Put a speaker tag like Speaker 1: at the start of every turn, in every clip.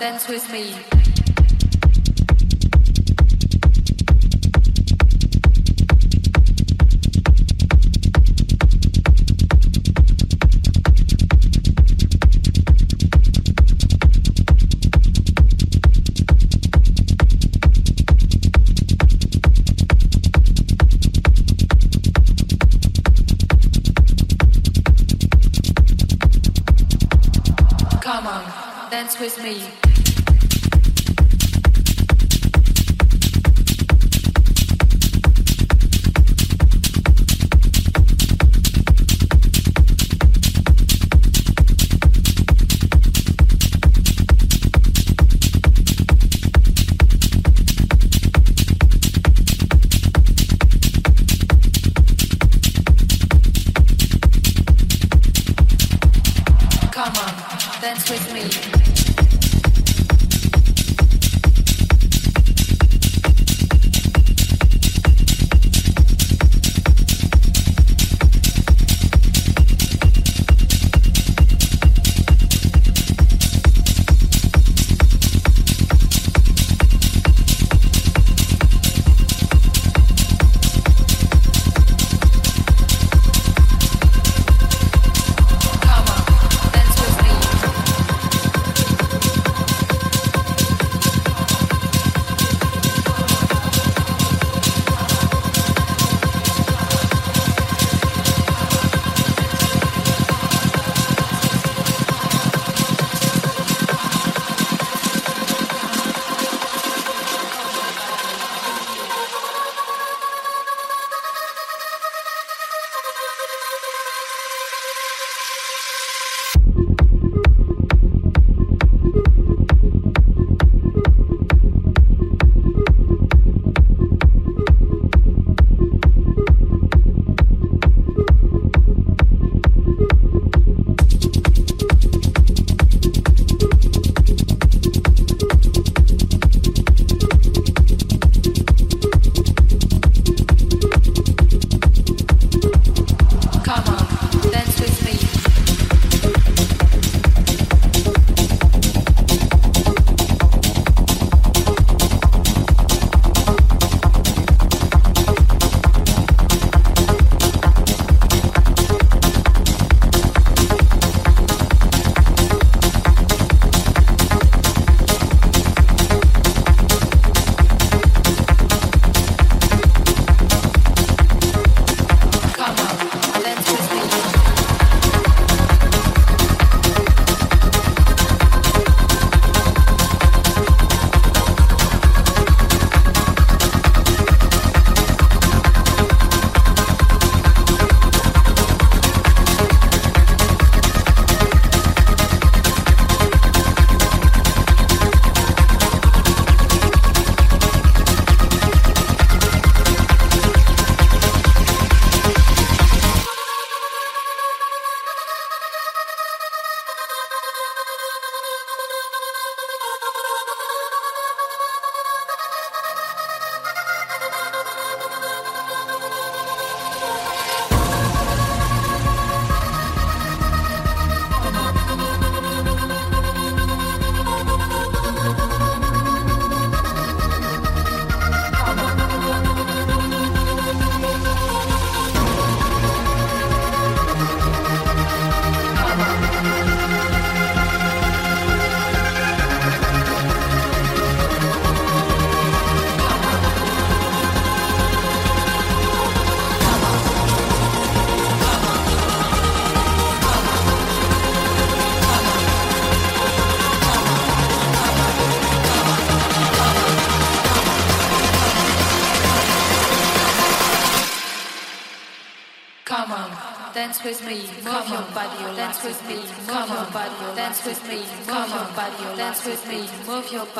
Speaker 1: dance with me. with me.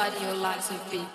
Speaker 2: body or lots of beats.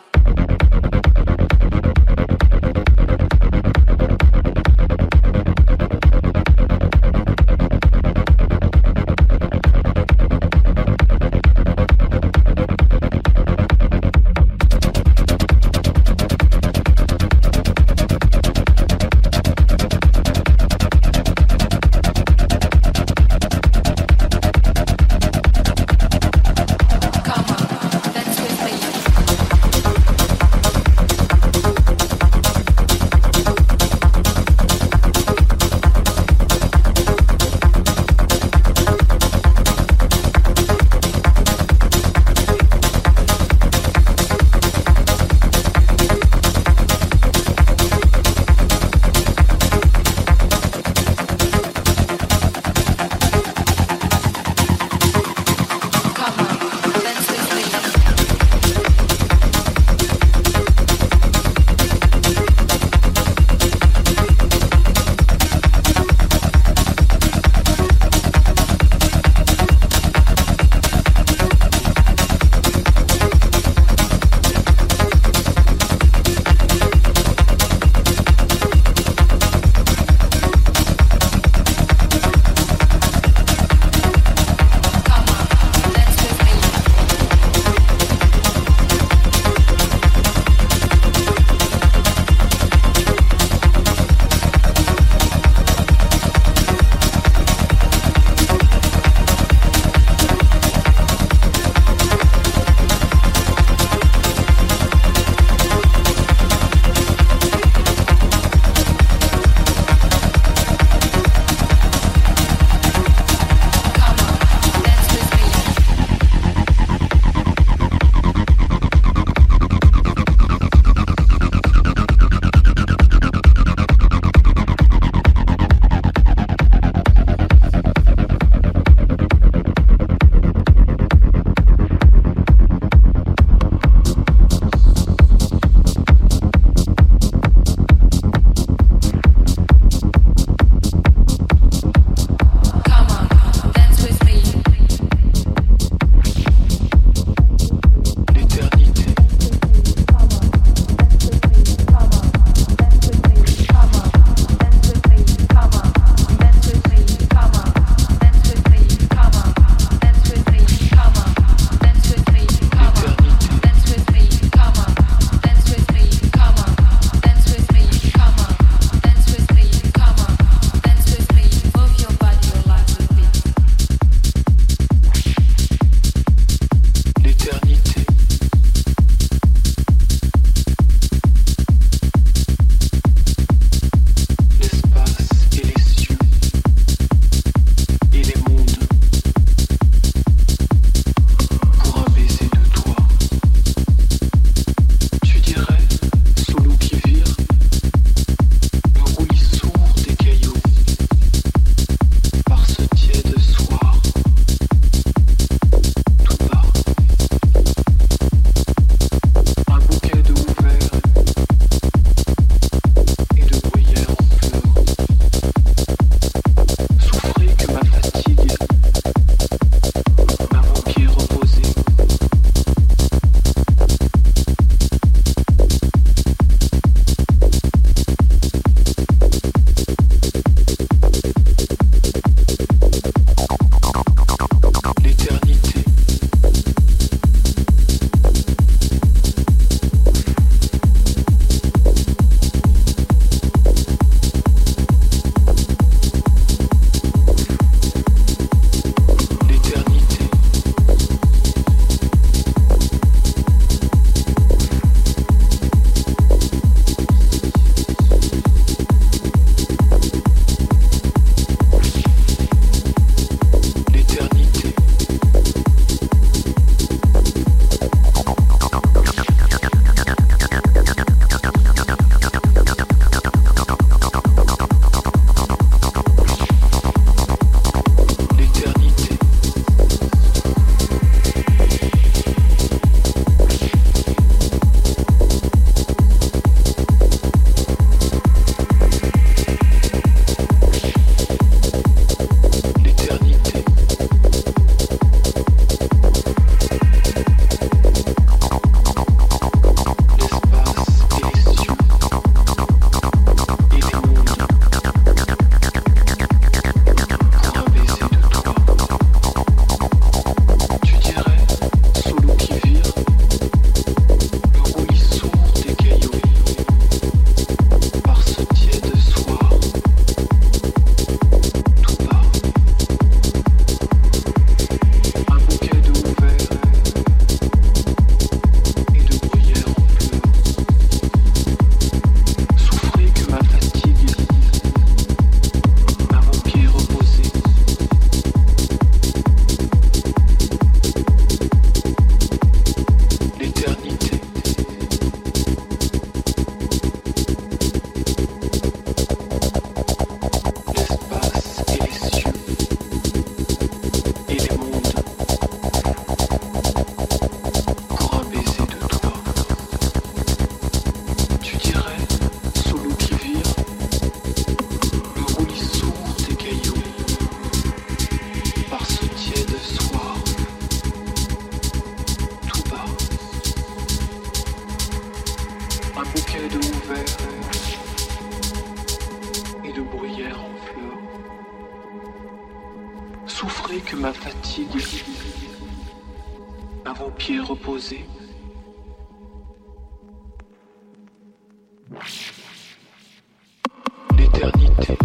Speaker 2: L'éternité.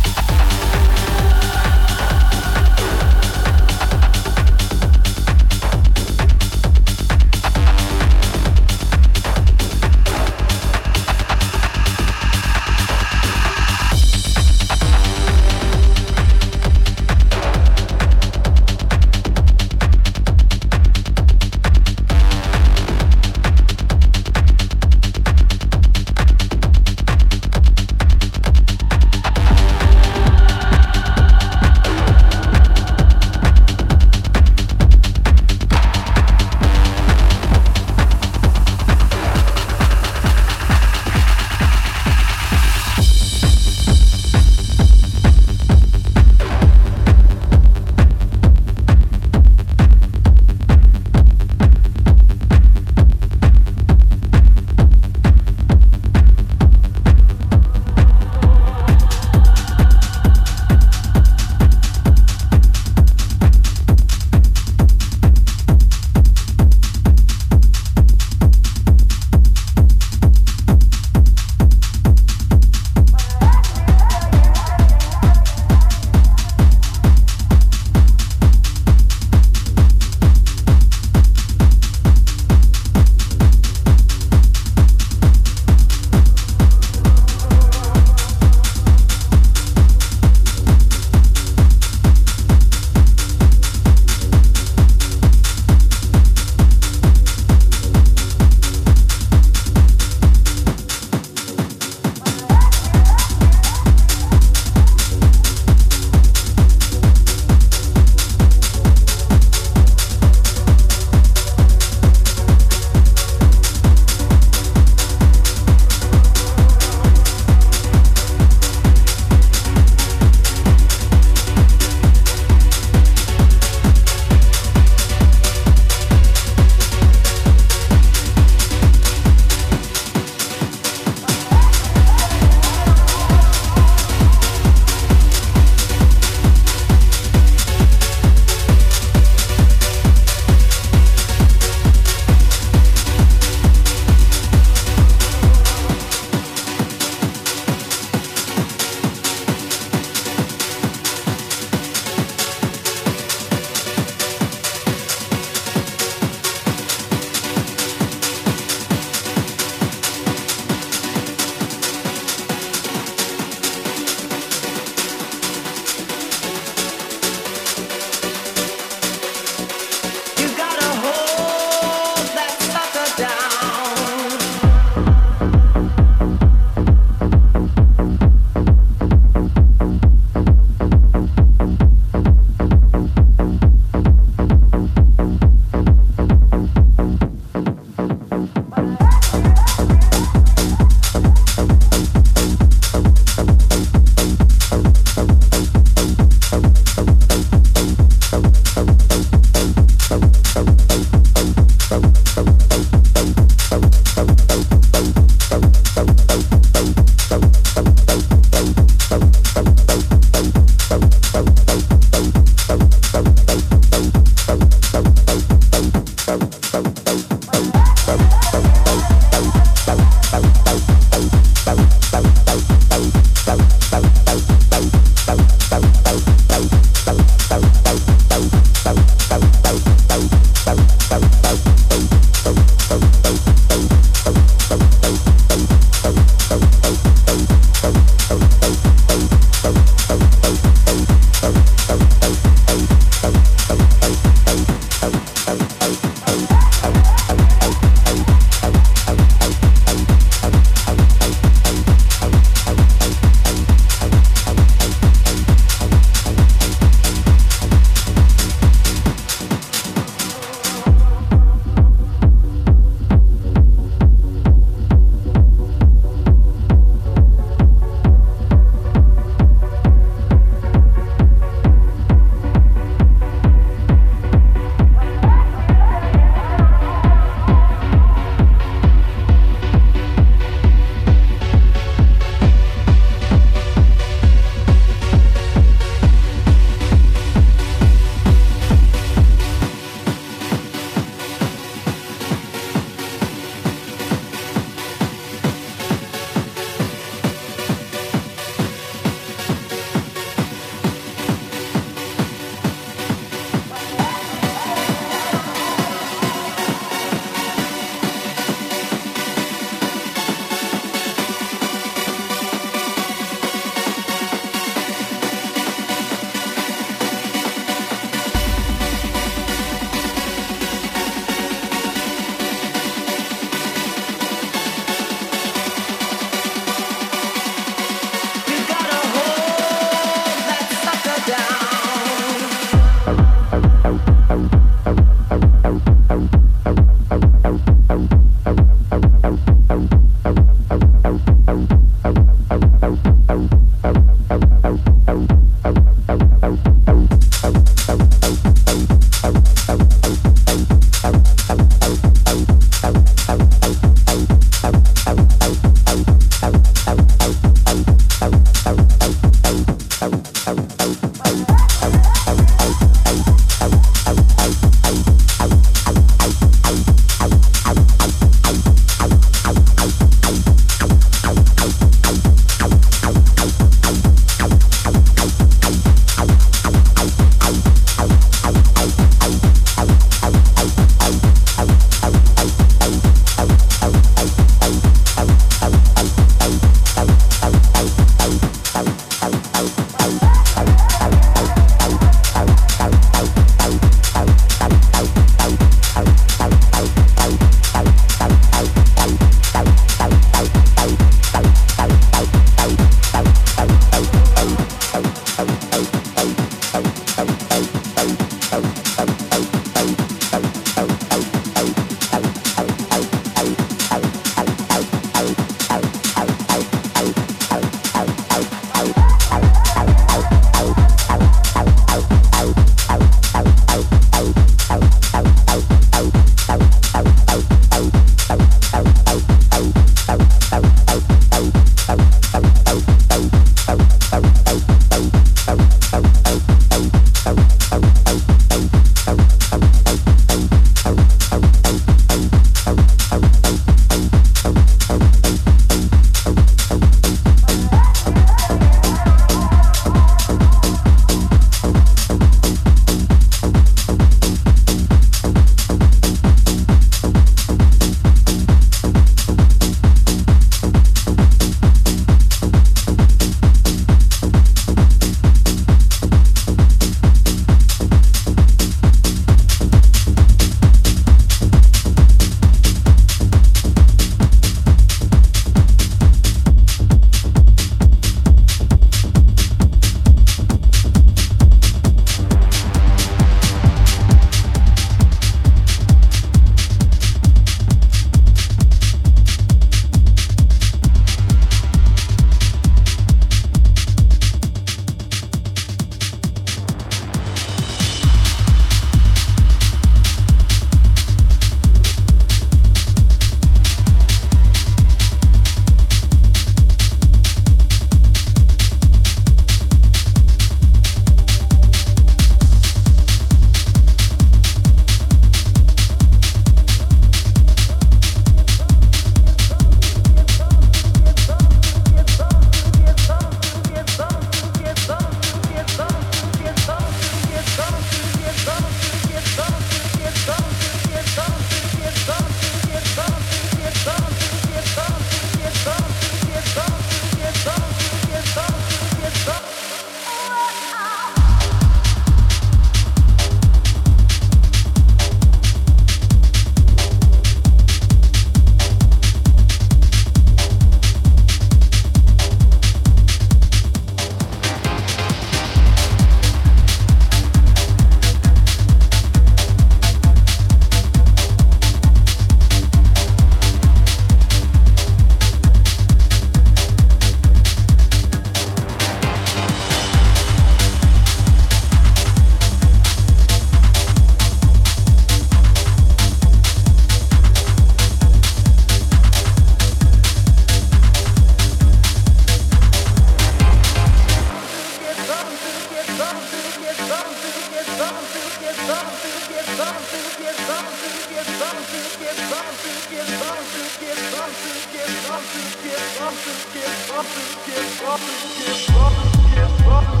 Speaker 3: Get up and get up and get up and get up and get up and get up.